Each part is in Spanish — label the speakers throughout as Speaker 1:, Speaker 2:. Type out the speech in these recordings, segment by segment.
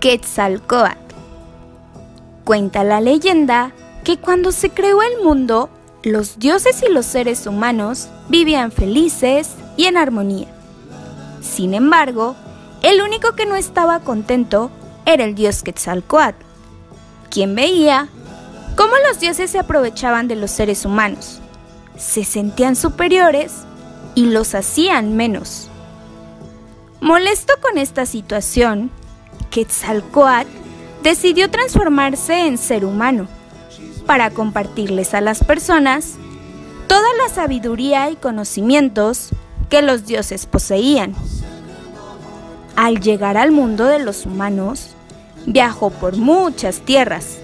Speaker 1: Quetzalcoatl. Cuenta la leyenda que cuando se creó el mundo, los dioses y los seres humanos vivían felices y en armonía. Sin embargo, el único que no estaba contento era el dios Quetzalcoatl, quien veía cómo los dioses se aprovechaban de los seres humanos, se sentían superiores y los hacían menos. Molesto con esta situación, Quetzalcoatl decidió transformarse en ser humano para compartirles a las personas toda la sabiduría y conocimientos que los dioses poseían. Al llegar al mundo de los humanos, viajó por muchas tierras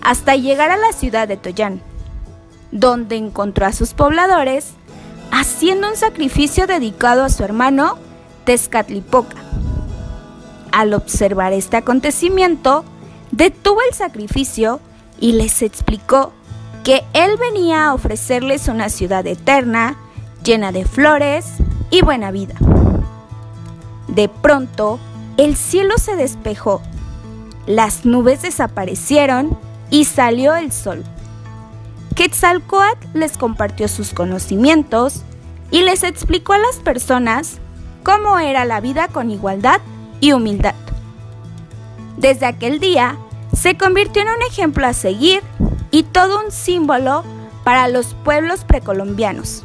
Speaker 1: hasta llegar a la ciudad de Toyán, donde encontró a sus pobladores haciendo un sacrificio dedicado a su hermano Tezcatlipoca. Al observar este acontecimiento, detuvo el sacrificio y les explicó que él venía a ofrecerles una ciudad eterna, llena de flores y buena vida. De pronto, el cielo se despejó, las nubes desaparecieron y salió el sol. Quetzalcoatl les compartió sus conocimientos y les explicó a las personas cómo era la vida con igualdad y humildad. Desde aquel día, se convirtió en un ejemplo a seguir y todo un símbolo para los pueblos precolombianos.